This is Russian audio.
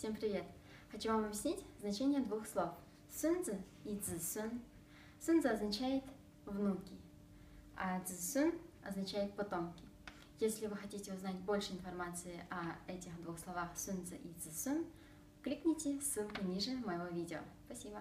Всем привет! Хочу вам объяснить значение двух слов «сунзы» и «цзсун». «Сунзы» означает «внуки», а «цзсун» означает «потомки». Если вы хотите узнать больше информации о этих двух словах «сунзы» и «цзсун», кликните ссылку ниже моего видео. Спасибо!